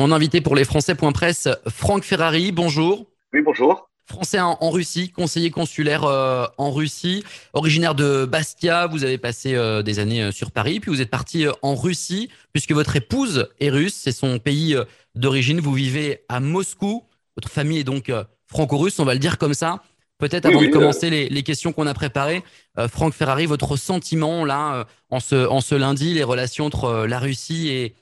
Mon invité pour les Français.presse, Franck Ferrari, bonjour. Oui, bonjour. Français en, Russie, conseiller consulaire euh, en Russie, originaire de Bastia, vous avez passé euh, des années euh, sur Paris, puis vous êtes parti en Russie, puisque votre épouse est russe, c'est son pays d'origine, vous vivez à Moscou, votre famille est donc franco-russe, on va le dire comme ça. Peut-être avant de commencer les, questions qu'on a préparées, Franck Ferrari, votre sentiment là, en, ce, en ce lundi, les relations entre la Russie et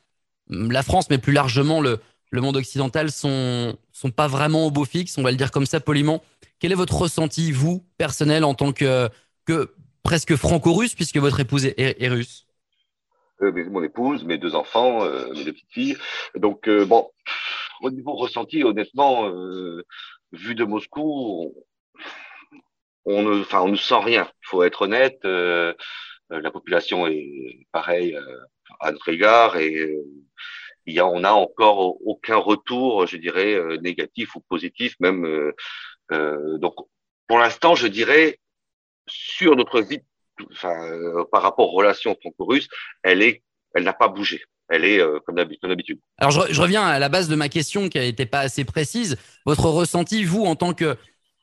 la France, mais plus largement le, monde occidental sont sont pas vraiment au beau fixe, on va le dire comme ça poliment. Quel est votre ressenti, vous, personnel, en tant que, que presque franco-russe, puisque votre épouse est, russe? Euh, Mon épouse, mes deux enfants, euh, mes deux petites filles. Donc, euh, bon, au niveau ressenti, honnêtement, vu de Moscou, on, ne, enfin, on ne sent rien. Il faut être honnête. la population est pareille à notre égard et on n'a encore aucun retour, je dirais, euh, négatif ou positif, même. Euh, euh, donc, pour l'instant, je dirais, sur notre vie, par rapport aux relations franco-russes, elle est, elle n'a pas bougé. Elle est comme d'habitude. Alors, je, reviens à la base de ma question qui n'était pas assez précise. Votre ressenti, vous, en tant que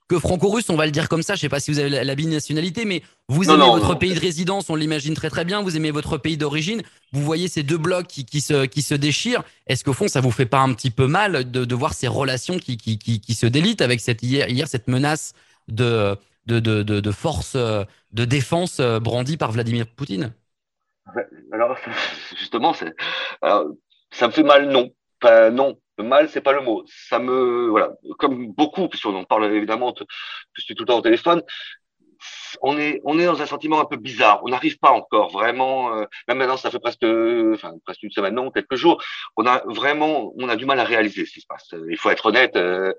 que franco-russe, on va le dire comme ça. Je ne sais pas si vous avez la, binationalité, mais vous aimez votre pays de résidence, on l'imagine très très bien. Vous aimez votre pays d'origine. Vous voyez ces deux blocs qui, qui, se, qui se déchirent. Est-ce qu'au fond, ça vous fait pas un petit peu mal de, de voir ces relations qui, qui, qui, se délitent avec cette, hier, hier cette menace de, de, de, de, force de défense brandie par Vladimir Poutine? Alors, justement, alors, ça me fait mal, non. Enfin, non, mal, c'est pas le mot. Ça me, voilà, comme beaucoup, puisqu'on en parle évidemment, je suis tout le temps au téléphone, on est, on est dans un sentiment un peu bizarre. On n'arrive pas encore vraiment, euh, même maintenant, ça fait presque, enfin, presque une semaine, non, quelques jours. On a vraiment, on a du mal à réaliser ce qui se passe. Il faut être honnête. Euh,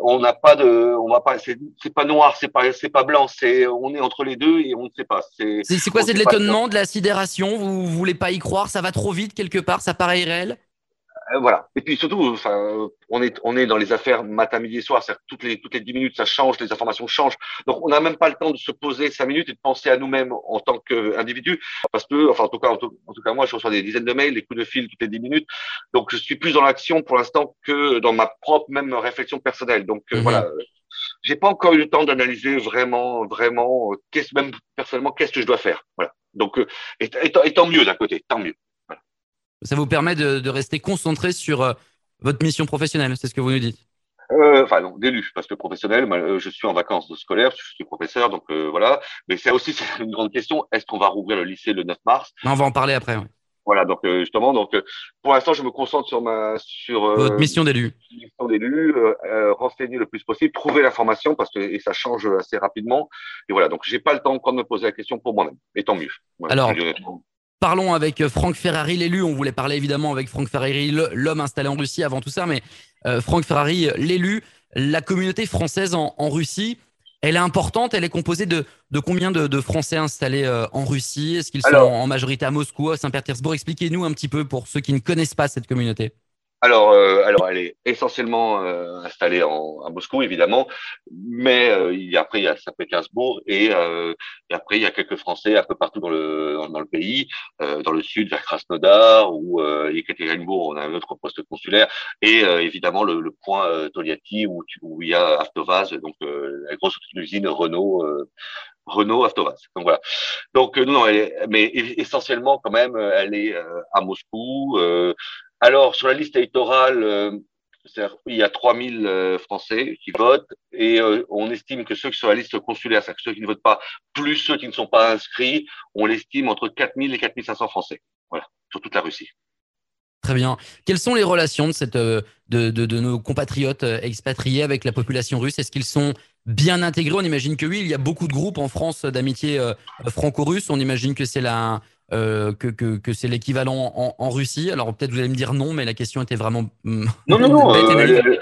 on n'a pas de, on va pas, c'est pas noir, c'est pas, c'est pas blanc. C'est, on est entre les deux et on ne sait pas. C'est, c'est quoi? C'est de l'étonnement, de la sidération? Vous, vous voulez pas y croire? Ça va trop vite quelque part. Ça paraît irréel? Euh, voilà. Et puis surtout, enfin, on est on est dans les affaires matin, midi et soir. C'est toutes les toutes les dix minutes, ça change, les informations changent. Donc on n'a même pas le temps de se poser cinq minutes et de penser à nous-mêmes en tant qu'individu, parce que, enfin, en tout cas, en tout, cas, moi, je reçois des dizaines de mails, des coups de fil toutes les dix minutes. Donc je suis plus dans l'action pour l'instant que dans ma propre même réflexion personnelle. Donc euh, mhm. voilà. J'ai pas encore eu le temps d'analyser vraiment, vraiment, euh, qu'est-ce même personnellement, qu'est-ce que je dois faire. Voilà. Donc, et, et tant mieux d'un côté, tant mieux. Ça vous permet de, rester concentré sur euh, votre mission professionnelle, c'est ce que vous nous dites euh, enfin non, d'élu, parce que professionnel, euh, je suis en vacances de scolaire, je suis professeur, donc voilà. Mais c'est aussi une grande question, est-ce qu'on va rouvrir le lycée le 9 mars? On va en parler après. Voilà, donc justement, donc pour l'instant, je me concentre sur ma sur votre mission d'élu. Mission d'élu, renseigner le plus possible, trouver l'information parce que et ça change assez rapidement. Et voilà, donc j'ai pas le temps encore de me poser la question pour moi-même. Et tant mieux. Alors, Parlons avec euh, Franck Ferrari, l'élu. On voulait parler évidemment avec Franck Ferrari, l'homme installé en Russie avant tout ça, mais euh, Franck Ferrari, l'élu, la communauté française en, Russie, elle est importante. Elle est composée de, combien de, Français installés euh, en Russie? Est-ce qu'ils sont en majorité à Moscou, à Saint-Pétersbourg? Expliquez-nous un petit peu pour ceux qui ne connaissent pas cette communauté. Alors, euh, alors, elle est essentiellement euh, installée en, à Moscou, évidemment, mais euh, il y a, après il y a Saint-Pétersbourg et, et, après il y a quelques Français un peu partout dans le dans, le pays, dans le sud vers Krasnodar ou euh, Ekaterinbourg, on a un autre poste consulaire et évidemment le, le point Toliati où, où il y a Avtovaz, donc la grosse usine Renault. Renault Avtovaz. Donc voilà. Donc non, elle est, mais essentiellement quand même, elle est à Moscou. Alors, sur la liste électorale, euh, il y a 3000 euh, Français qui votent et euh, on estime que ceux qui sont sur la liste consulaire, c'est-à-dire ceux qui ne votent pas, plus ceux qui ne sont pas inscrits, on l'estime entre 4000 et 4500 Français. Voilà, sur toute la Russie. Très bien. Quelles sont les relations de, de, de nos compatriotes expatriés avec la population russe? Est-ce qu'ils sont bien intégrés? On imagine que oui, il y a beaucoup de groupes en France d'amitié franco-russe. On imagine que c'est la, euh, que, que, que c'est l'équivalent en, en, Russie. Alors peut-être vous allez me dire non, mais la question était vraiment. Hmm, non, non, non. Euh,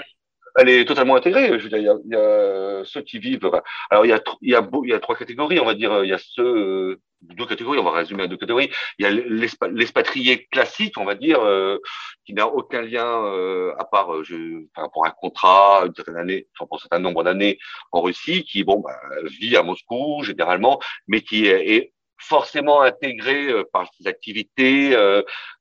elle, est totalement intégrée. Je veux dire, il y a, il y a ceux qui vivent. Alors il y a, il y a, il y a trois catégories, on va dire. Il y a ceux deux catégories, on va résumer à deux catégories. Il y a l'expatrié classique, on va dire, euh, qui n'a aucun lien euh, à part je, enfin, pour un contrat, une certaine année, enfin, pour un certain nombre d'années en Russie, qui bon bah, vit à Moscou généralement, mais qui est, est forcément intégré par ses activités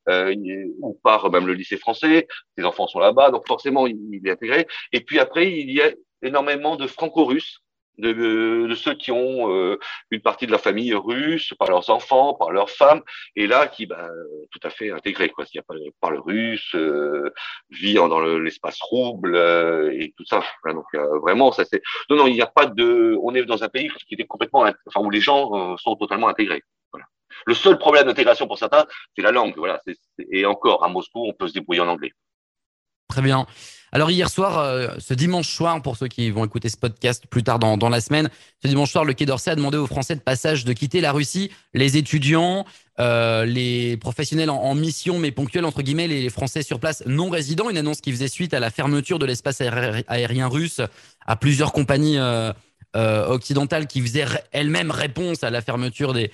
ou par même le lycée français. Ses enfants sont là-bas, donc forcément il, il, est intégré. Et puis après, il y a énormément de franco-russes de, de, ceux qui ont euh, une partie de la famille russe, par leurs enfants, par leurs femmes, et là qui bah, tout à fait intégré, quoi. S'il y a pas parle russe, euh, vit dans l'espace rouble euh, et tout ça. donc euh, vraiment, ça c'est. Non, non, il n'y a pas de. On est dans un pays qui était complètement, enfin où les gens sont totalement intégrés. Voilà. Le seul problème d'intégration pour certains, c'est la langue. Voilà. et encore, à Moscou, on peut se débrouiller en anglais. Très bien. Alors hier soir, euh, ce dimanche soir, pour ceux qui vont écouter ce podcast plus tard dans, la semaine, ce dimanche soir, le Quai d'Orsay a demandé aux Français de passage de quitter la Russie, les étudiants, euh, les professionnels en, mission mais ponctuels entre guillemets, les Français sur place non résidents. Une annonce qui faisait suite à la fermeture de l'espace aérien russe à plusieurs compagnies. Euh, euh, occidentale qui faisait elle-même réponse à la fermeture des,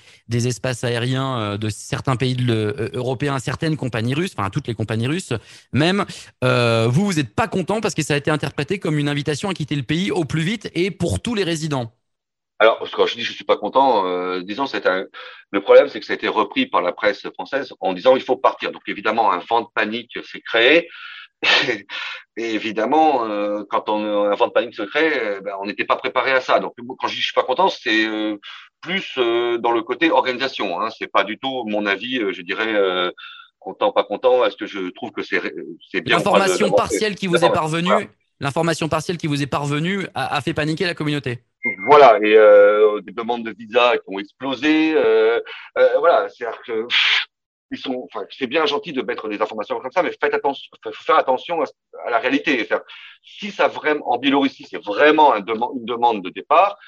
espaces aériens euh, de certains pays euh, européens, certaines compagnies russes, enfin toutes les compagnies russes même. vous, vous n'êtes pas content parce que ça a été interprété comme une invitation à quitter le pays au plus vite et pour tous les résidents. Alors, quand je dis je suis pas content, disons c'est. Le problème, c'est que ça a été repris par la presse française en disant il faut partir. Donc évidemment, un vent de panique s'est créé. Et évidemment, euh, quand on un vent de panique se crée, euh, ben, on n'était pas préparé à ça. Donc, quand je dis je suis pas content, c'est euh, plus dans le côté organisation. Hein. C'est pas du tout mon avis. je dirais content, pas content. Est-ce que je trouve que c'est c'est bien L'information partielle qui vous est parvenue, l'information partielle qui vous est parvenue a, a, fait paniquer la communauté. Voilà, et des demandes de visa qui ont explosé. voilà, c'est-à-dire que ils sont, enfin, c'est bien gentil de mettre des informations comme ça, mais faites attention, faut faire attention à, la réalité. Si ça vraiment, en Biélorussie, c'est vraiment un une demande de départ,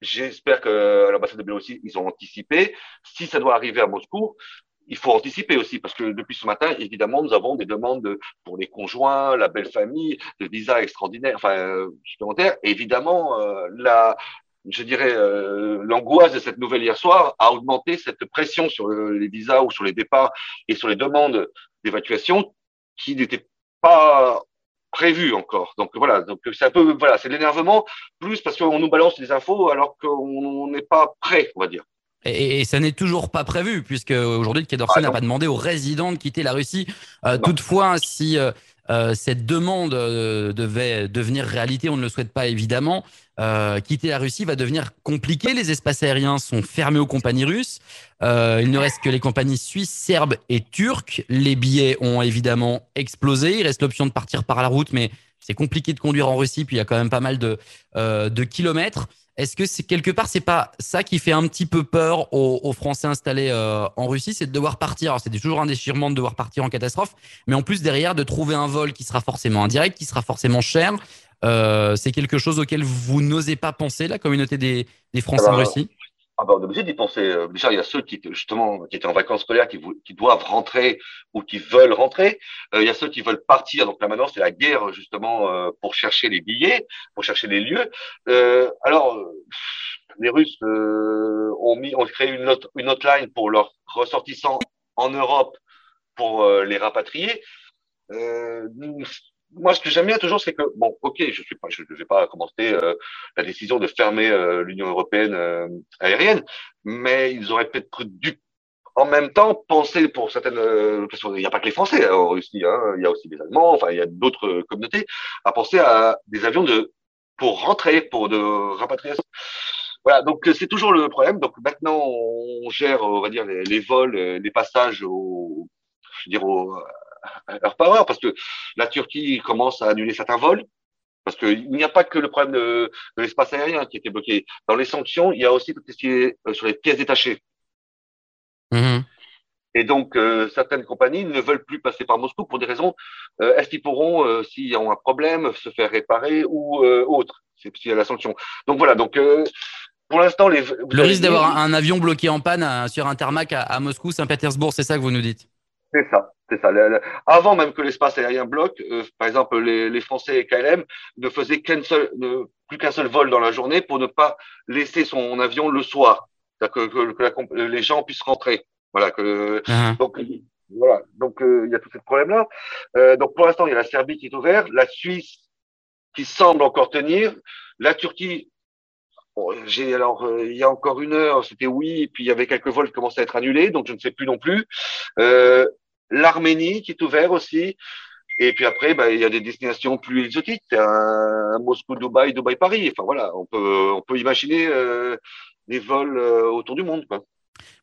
j'espère que l'ambassade de Biélorussie, ils ont anticipé. Si ça doit arriver à Moscou, il faut anticiper aussi, parce que depuis ce matin, évidemment, nous avons des demandes pour les conjoints, la belle famille, de visas extraordinaires, enfin, supplémentaires. évidemment, euh, la, je dirais, euh, l'angoisse de cette nouvelle hier soir a augmenté cette pression sur les visas ou sur les départs et sur les demandes d'évacuation qui n'étaient pas prévues encore. Donc voilà, donc c'est un peu voilà, c'est l'énervement plus parce qu'on nous balance des infos alors qu'on n'est pas prêt, on va dire. Et, ça n'est toujours pas prévu, puisque aujourd'hui, le Quai d'Orsay ah, n'a pas demandé aux résidents de quitter la Russie. Euh, toutefois, si euh, euh, cette demande euh, devait devenir réalité, on ne le souhaite pas évidemment. Euh, quitter la Russie va devenir compliqué. Les espaces aériens sont fermés aux compagnies russes. Il ne reste que les compagnies suisses, serbes et turques. Les billets ont évidemment explosé. Il reste l'option de partir par la route, mais c'est compliqué de conduire en Russie. Puis il y a quand même pas mal de kilomètres. Est-ce que c'est quelque part, c'est pas ça qui fait un petit peu peur aux, Français installés euh, en Russie, c'est de devoir partir. Alors c'est toujours un déchirement de devoir partir en catastrophe, mais en plus derrière de trouver un vol qui sera forcément indirect, qui sera forcément cher. Euh, c'est quelque chose auquel vous n'osez pas penser, la communauté des, des Français en Russie? Ah ben, on est obligé d'y penser. Euh, déjà, il y a ceux qui, justement, qui étaient en vacances scolaires, qui, qui doivent rentrer ou qui veulent rentrer. Euh, il y a ceux qui veulent partir. Donc là, maintenant, c'est la guerre, justement, euh, pour chercher les billets, pour chercher les lieux. alors, les Russes ont mis, ont créé une, autre, une hotline pour leurs ressortissants en Europe pour les rapatrier. Euh, moi, ce que j'aime bien toujours, c'est que bon, ok, je suis pas, je ne vais pas commenter euh, la décision de fermer euh, l'Union européenne euh, aérienne, mais ils auraient peut-être dû en même temps penser pour certaines, parce qu'il n'y a pas que les Français hein, en Russie, hein, il y a aussi des Allemands, enfin il y a d'autres communautés, à penser à des avions de pour rentrer, pour de rapatrier. Voilà, donc c'est toujours le problème. Donc maintenant, on gère, on va dire, les, les vols, les passages au, je veux dire, au, heure, parce que la Turquie commence à annuler certains vols, parce qu'il n'y a pas que le problème de, l'espace aérien qui était bloqué. Dans les sanctions, il y a aussi tout ce qui est euh, sur les pièces détachées. Mm-hmm. Et donc, euh, certaines compagnies ne veulent plus passer par Moscou pour des raisons. Euh, est-ce qu'ils pourront, s'ils ont un problème, se faire réparer ou autre? C'est s'il y a la sanction. Donc voilà. Donc pour l'instant, les. Le risque d'avoir un, avion bloqué en panne sur un tarmac à, à Moscou, Saint-Pétersbourg, c'est ça que vous nous dites? C'est ça. C'est ça. Avant même que l'espace aérien bloque, euh, par exemple, les, les, Français et KLM ne faisaient qu'un seul, ne, plus qu'un seul vol dans la journée pour ne pas laisser son avion le soir, que, que, que les gens puissent rentrer. Voilà. Que, uh-huh. Donc voilà. Donc euh, il y a tout ce problème-là. Euh, donc pour l'instant, il y a la Serbie qui est ouverte, la Suisse qui semble encore tenir, la Turquie j'ai alors euh, il y a encore une heure, c'était oui, et puis il y avait quelques vols qui commençaient à être annulés, donc je ne sais plus non plus. Euh, L'Arménie qui est ouvert aussi. Et puis après, bah, il y a des destinations plus exotiques, Moscou, Dubaï, Dubaï, Paris. Enfin voilà, on peut on peut imaginer euh, des vols autour du monde. Quoi.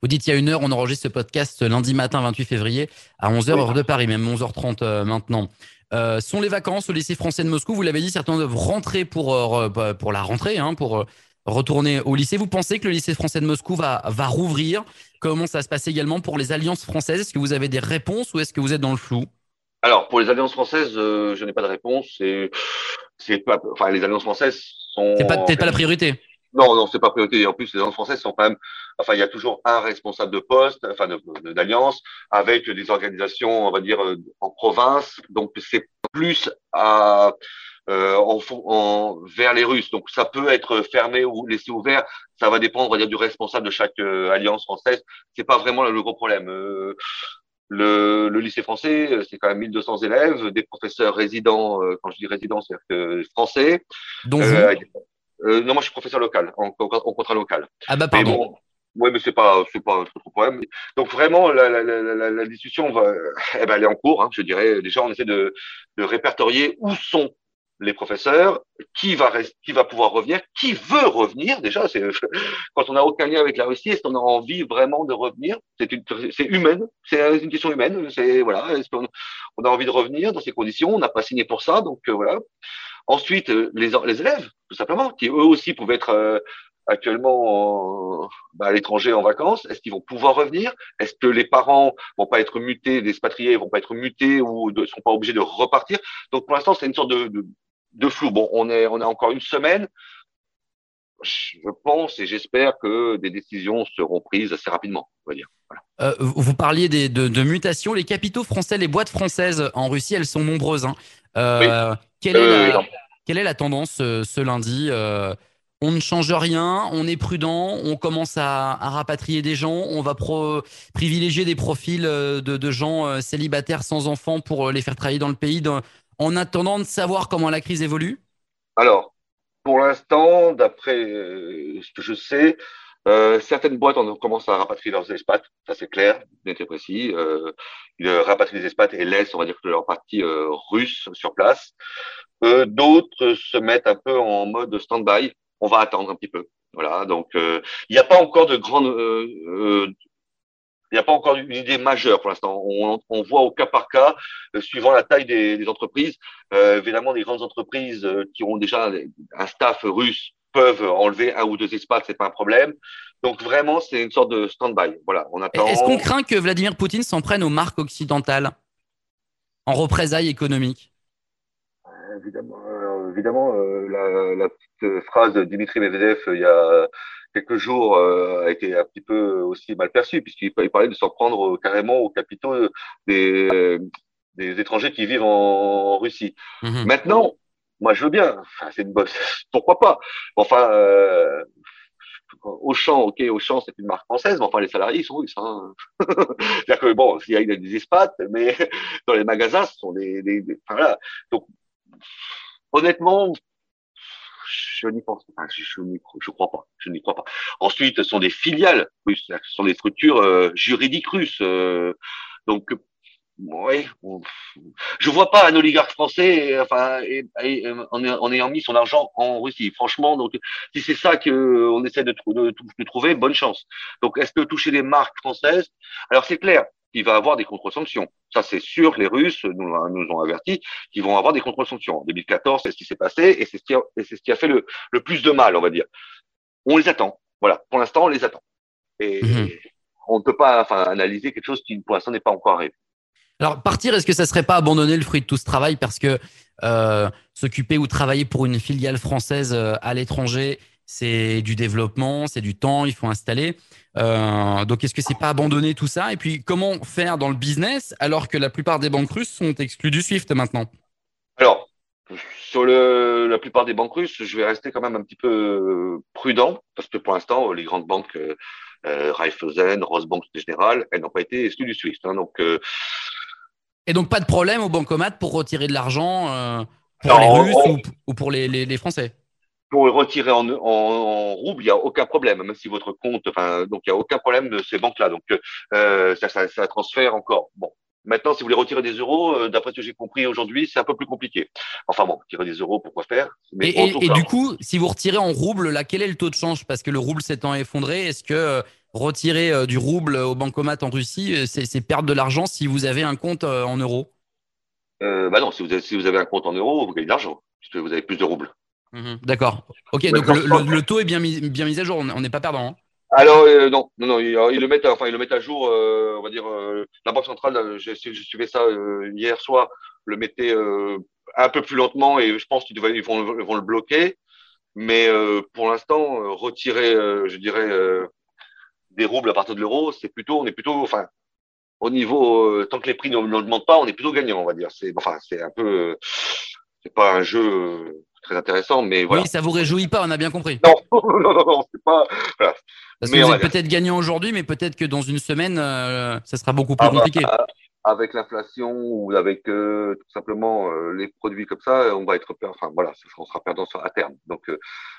Vous dites il y a une heure, on enregistre ce podcast lundi matin 28 février à 11h heure de Paris, même 11h30 maintenant. Euh, sont les vacances au lycée français de Moscou? Vous l'avez dit, certains doivent rentrer pour, pour la rentrée, hein, pour retourner au lycée. Vous pensez que le lycée français de Moscou va, va rouvrir? Comment ça se passe également pour les alliances françaises? Est-ce que vous avez des réponses ou est-ce que vous êtes dans le flou? Alors, pour les alliances françaises, euh, je n'ai pas de réponse. Pas, enfin, les alliances françaises sont. C'est peut-être pas la priorité? Non, non, c'est pas priorité. En plus, les alliances françaises sont quand même, enfin, il y a toujours un responsable de poste, enfin, d'alliance, avec des organisations, on va dire, euh, en province. Donc, c'est plus à, euh, en, en, vers les Russes. Donc ça peut être fermé ou laissé ouvert. Ça va dépendre, on va dire, du responsable de chaque euh, alliance française. C'est pas vraiment le, gros problème. Euh, le, le, lycée français, euh, c'est quand même 1200 élèves, des professeurs résidents. quand je dis résidents, c'est-à-dire français. Donc non, moi je suis professeur local, en, en contrat local. Ah bah pardon. Oui, mais c'est pas, c'est pas un trop problème. Donc vraiment, la, la, la, la discussion va, eh ben, elle est en cours. Hein, je dirais déjà, on essaie de, de répertorier où sont les professeurs, qui va qui va pouvoir revenir, qui veut revenir déjà. C'est quand on n'a aucun lien avec la Russie, est-ce qu'on a envie vraiment de revenir? C'est une c'est humaine, c'est une question humaine. C'est voilà, est-ce qu'on on a envie de revenir dans ces conditions? On n'a pas signé pour ça, donc euh, voilà. Ensuite, euh, les les élèves, tout simplement, qui eux aussi pouvaient être euh, actuellement bah, à l'étranger en vacances Est-ce qu'ils vont pouvoir revenir? Est-ce que les parents vont pas être mutés, les expatriés vont pas être mutés ou ne sont pas obligés de repartir? Donc pour l'instant, c'est une sorte de, de, de flou. Bon, on est, on a encore une semaine. Je pense et j'espère que des décisions seront prises assez rapidement, on va dire. Euh, vous parliez des, de, de, mutations. Les capitaux français, les boîtes françaises en Russie, elles sont nombreuses. Hein. Euh, quelle, est la, quelle, est la, tendance euh, ce lundi on ne change rien, on est prudent, on commence à, à rapatrier des gens, on va pro, privilégier des profils de, de gens célibataires sans enfants pour les faire travailler dans le pays dans, en attendant de savoir comment la crise évolue Alors, pour l'instant, d'après euh, ce que je sais, euh, certaines boîtes ont commencé à rapatrier leurs expats, ça c'est clair, net et précis. Euh, ils rapatrient les expats et laissent, on va dire, leur partie russe sur place. D'autres se mettent un peu en mode stand-by. On va attendre un petit peu. Voilà, donc il n'y a pas encore de grande n'y a pas encore une idée majeure pour l'instant. On, on, voit au cas par cas, euh, suivant la taille des, des entreprises. Euh, évidemment, les grandes entreprises euh, qui ont déjà un staff russe peuvent enlever un ou deux espaces, c'est pas un problème. Donc vraiment, c'est une sorte de stand-by. Voilà, on attend. Est-ce qu'on craint que Vladimir Poutine s'en prenne aux marques occidentales en représailles économiques? Évidemment, évidemment la, la, petite phrase de Dimitri Medvedev il y a quelques jours euh, a été un petit peu aussi mal perçu puisqu'il parlait de s'en prendre carrément aux capitaux des, des étrangers qui vivent en, Russie. Mhm. Maintenant, moi je veux bien, enfin, c'est une bonne, pourquoi pas? Enfin, euh, Auchan, ok, Auchan c'est une marque française, mais enfin les salariés ils sont russes. Hein. C'est-à-dire que bon, il y a des espaces, mais dans les magasins ce sont des, des, des voilà. Donc honnêtement, je n'y pense crois pas. Je n'y crois pas. Ensuite, ce sont des filiales russes. Ce sont des structures euh, juridiques russes. Euh, donc, oui, je vois pas un oligarque français, enfin, en, ayant mis son argent en Russie. Franchement, donc, si c'est ça que on essaie de, de, trouver, bonne chance. Donc, est-ce que toucher les marques françaises? Alors, c'est clair il va avoir des contre-sanctions. Ça, c'est sûr, les Russes nous, nous ont averti qu'ils vont avoir des contre-sanctions. En 2014, c'est ce qui s'est passé et c'est ce, qui a, ce qui a fait le, le, plus de mal, on va dire. On les attend. Voilà, pour l'instant, on les attend. Et mhm. on ne peut pas enfin, analyser quelque chose qui, pour l'instant, n'est pas encore arrivé. Alors, partir, est-ce que ça serait pas abandonner le fruit de tout ce travail parce que euh, s'occuper ou travailler pour une filiale française euh, à l'étranger, c'est du développement, c'est du temps, il faut installer. Euh, donc, est-ce que c'est pas abandonner tout ça? Et puis, comment faire dans le business alors que la plupart des banques russes sont exclues du SWIFT maintenant? Alors, sur le, la plupart des banques russes, je vais rester quand même un petit peu prudent parce que pour l'instant, les grandes banques, euh, euh Raiffeisen, Rosbank Général, elles n'ont pas été exclues du SWIFT. Hein, donc, euh, et donc, pas de problème au bancomat pour retirer de l'argent pour les Russes ou, ou, pour les, les, les Français? Pour retirer en, en, en rouble, il n'y a aucun problème, même si votre compte, enfin, donc il n'y a aucun problème de ces banques-là. Donc, euh, ça, ça, ça, transfère encore. Bon. Maintenant, si vous voulez retirer des euros, euh, d'après ce que j'ai compris aujourd'hui, c'est un peu plus compliqué. Enfin bon, retirer des euros, pourquoi faire? Mais Et, et, et du coup, si vous retirez en rouble, là, quel est le taux de change? Parce que le rouble s'étant effondré, est-ce que euh, retirer euh, du rouble au bancomat en Russie, c'est perdre de l'argent si vous avez un compte en euros? Bah non, si vous, avez, si vous avez un compte en euros, vous gagnez de l'argent, puisque vous avez plus de roubles. Mmh, D'accord. Ok, donc le, le, le, taux est bien mis, bien mis à jour, on n'est pas perdant. Hein alors euh, non, non, non, ils, ils, le mettent, enfin ils le mettent à jour. Euh, on va dire euh, la banque centrale. Je, je suivais ça euh, hier soir, le mettait euh, un peu plus lentement et je pense qu'ils ils vont, ils vont le bloquer. Mais pour l'instant, retirer, je dirais, des roubles à partir de l'euro, c'est plutôt, on est plutôt, enfin, au niveau tant que les prix ne augmentent pas, on est plutôt gagnant, on va dire. C'est, enfin, c'est un peu, c'est pas un jeu très intéressant, mais voilà. Oui, ça vous réjouit pas, on a bien compris. Non, non, non, non c'est pas. Voilà. Parce mais que vous êtes peut-être gagnant aujourd'hui, mais peut-être que dans une semaine, euh, ça sera beaucoup plus ah, compliqué. Bah, avec l'inflation ou avec euh, tout simplement euh, les produits comme ça, on va être perdant. Enfin voilà, on sera perdant à terme. Donc euh,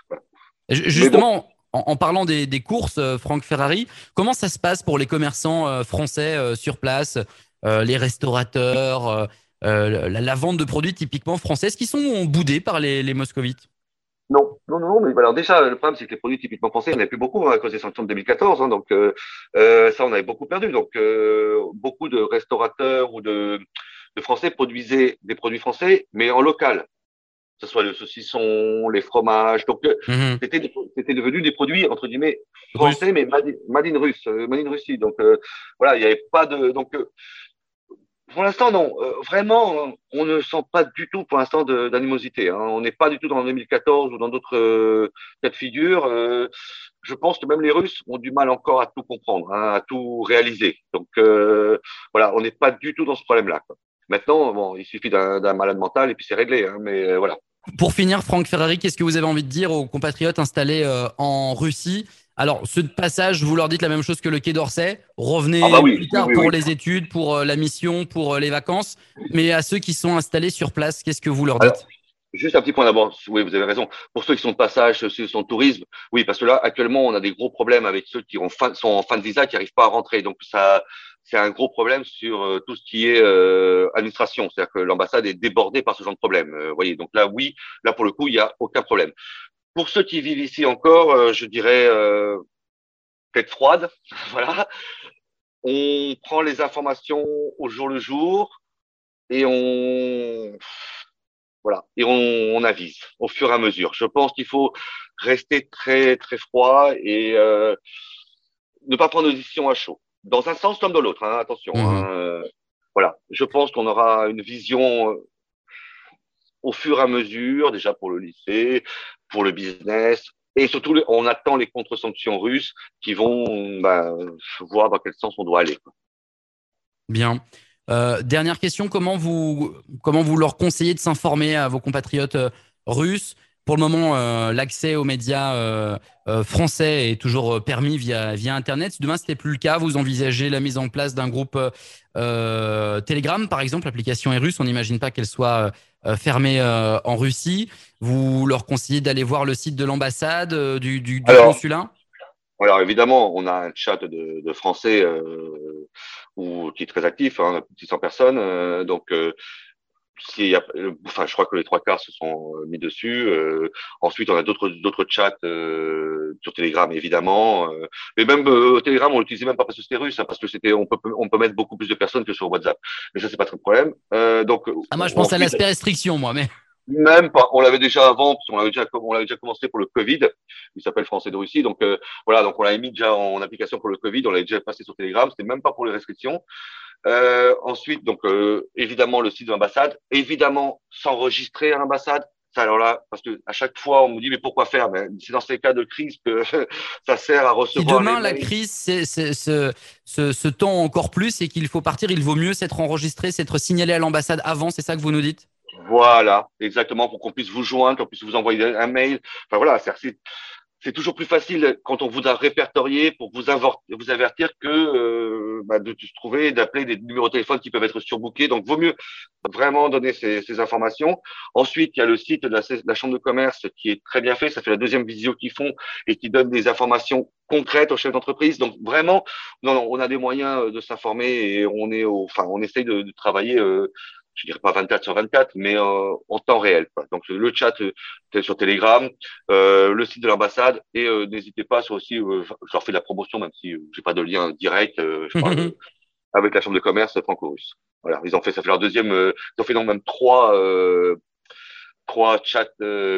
voilà. Justement. En, parlant des, des courses, Franck Ferrari, comment ça se passe pour les commerçants français sur place, les restaurateurs, la, la, vente de produits typiquement français, qui sont boudés par les, les moscovites? Non, non, non, mais alors déjà, le problème, c'est que les produits typiquement français, il n'y en avait plus beaucoup hein, à cause des sanctions de 2014, hein, donc euh, euh, ça, on avait beaucoup perdu. Donc, euh, beaucoup de restaurateurs ou de, de, Français produisaient des produits français, mais en local, que ce soit le saucisson, les fromages. Donc, mm-hmm. c'était c'était devenu des produits entre guillemets français, mais made in russe, made in Russie. Donc, voilà, il n'y avait pas de donc pour l'instant, non. Euh, vraiment, on ne sent pas du tout, pour l'instant, d'animosité. Hein. On n'est pas du tout dans 2014 ou dans d'autres euh, cas de figure. Euh, je pense que même les Russes ont du mal encore à tout comprendre, hein, à tout réaliser. Donc, euh, voilà, on n'est pas du tout dans ce problème-là. Maintenant, bon, il suffit d'un malade mental et puis c'est réglé. Hein, mais euh, voilà. Pour finir, Franck Ferrari, qu'est-ce que vous avez envie de dire aux compatriotes installés euh, en Russie? Alors, ce passage, vous leur dites la même chose que le Quai d'Orsay. Revenez ah bah oui, plus tard oui, oui, pour les études, pour euh, la mission, pour euh, les vacances. Mais à ceux qui sont installés sur place, qu'est-ce que vous leur dites? Alors, Juste un petit point d'abord. Oui, vous avez raison. Pour ceux qui sont de passage, ceux qui sont de tourisme, oui, parce que là, actuellement, on a des gros problèmes avec ceux qui fin, sont en fin de visa, qui n'arrivent pas à rentrer. Donc, ça, c'est un gros problème sur euh, tout ce qui est euh, administration. C'est-à-dire que l'ambassade est débordée par ce genre de problème. Euh, voyez, donc là, oui, là pour le coup, il n'y a aucun problème. Pour ceux qui vivent ici encore, euh, je dirais tête froide. voilà. On prend les informations au jour le jour et on voilà et on, avise au fur et à mesure. Je pense qu'il faut rester très très froid et euh, ne pas prendre de décision à chaud, dans un sens comme dans l'autre. Hein, attention. Mmh. Hein, voilà. Je pense qu'on aura une vision au fur et à mesure, déjà pour le lycée, pour le business. Et surtout, on attend les contre-sanctions russes qui vont bah, voir dans quel sens on doit aller. Bien. Euh, dernière question, comment vous, comment vous leur conseillez de s'informer à vos compatriotes euh, russes? Pour le moment, euh, l'accès aux médias euh, euh, français est toujours permis via, via Internet. Si demain, ce n'était plus le cas, vous envisagez la mise en place d'un groupe Telegram, par exemple. L'application est russe, on n'imagine pas qu'elle soit fermés euh, en Russie. Vous leur conseillez d'aller voir le site de l'ambassade, du, du, du alors, consulat? Alors évidemment, on a un chat de, de français qui est très actif, hein, 600 personnes. Donc s'il y a, enfin, je crois que les trois quarts se sont mis dessus. Euh, ensuite, on a d'autres d'autres chats euh, sur Telegram, évidemment. Euh, mais même euh, Telegram, on l'utilisait même pas parce que c'était russe, hein, parce que c'était, on peut on peut mettre beaucoup plus de personnes que sur WhatsApp. Mais ça, c'est pas très de problème. Euh, donc, ah, moi, je pense à l'aspect restriction, moi, mais. Même pas. On l'avait déjà avant, parce qu'on l'avait déjà, on l'avait déjà commencé pour le Covid. Il s'appelle Français de Russie. Donc euh, voilà, donc on l'avait mis déjà en application pour le Covid. On l'avait déjà passé sur Telegram. C'était même pas pour les restrictions. Euh, ensuite, donc euh, évidemment le site de l'ambassade, évidemment s'enregistrer à l'ambassade. Alors là, parce que à chaque fois on me dit mais pourquoi faire? Mais c'est dans ces cas de crise que ça sert à recevoir. Si demain la crise, c'est ce, ce, ce temps encore plus et qu'il faut partir, il vaut mieux s'être enregistré, s'être signalé à l'ambassade avant. C'est ça que vous nous dites? Voilà, exactement pour qu'on puisse vous joindre, qu'on puisse vous envoyer un mail. Enfin voilà, c'est toujours plus facile quand on vous a répertorié pour vous, vous avertir que euh, bah, de se trouver d'appeler des numéros de téléphone qui peuvent être surbookés. Donc, vaut mieux vraiment donner ces, ces informations. Ensuite, il y a le site de la, la, Chambre de commerce qui est très bien fait. Ça fait la deuxième visio qu'ils font et qui donne des informations concrètes aux chefs d'entreprise. Donc, vraiment, non, non, on a des moyens de s'informer et on est, au, enfin, on essaye de, de travailler euh, je dirais pas 24 sur 24, mais euh, en temps réel. Quoi. Donc le chat euh, sur Telegram, euh, le site de l'ambassade, et euh, n'hésitez pas sur aussi, euh, je leur fais de la promotion, même si j'ai pas de lien direct, je parle, avec la chambre de commerce franco-russe. Voilà, ils ont fait, ça fait leur deuxième, ils ont fait donc même trois trois chats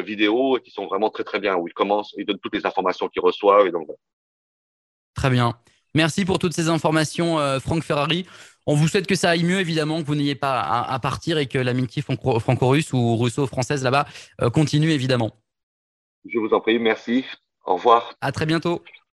vidéo qui sont vraiment très très bien où ils commencent, ils donnent toutes les informations qu'ils reçoivent et donc. Voilà. Très bien. Merci pour toutes ces informations, Franck Ferrari. On vous souhaite que ça aille mieux, évidemment, que vous n'ayez pas à, partir et que l'amitié franco-russe ou russo-française là-bas euh, continue, évidemment. Je vous en prie, merci. Au revoir. À très bientôt.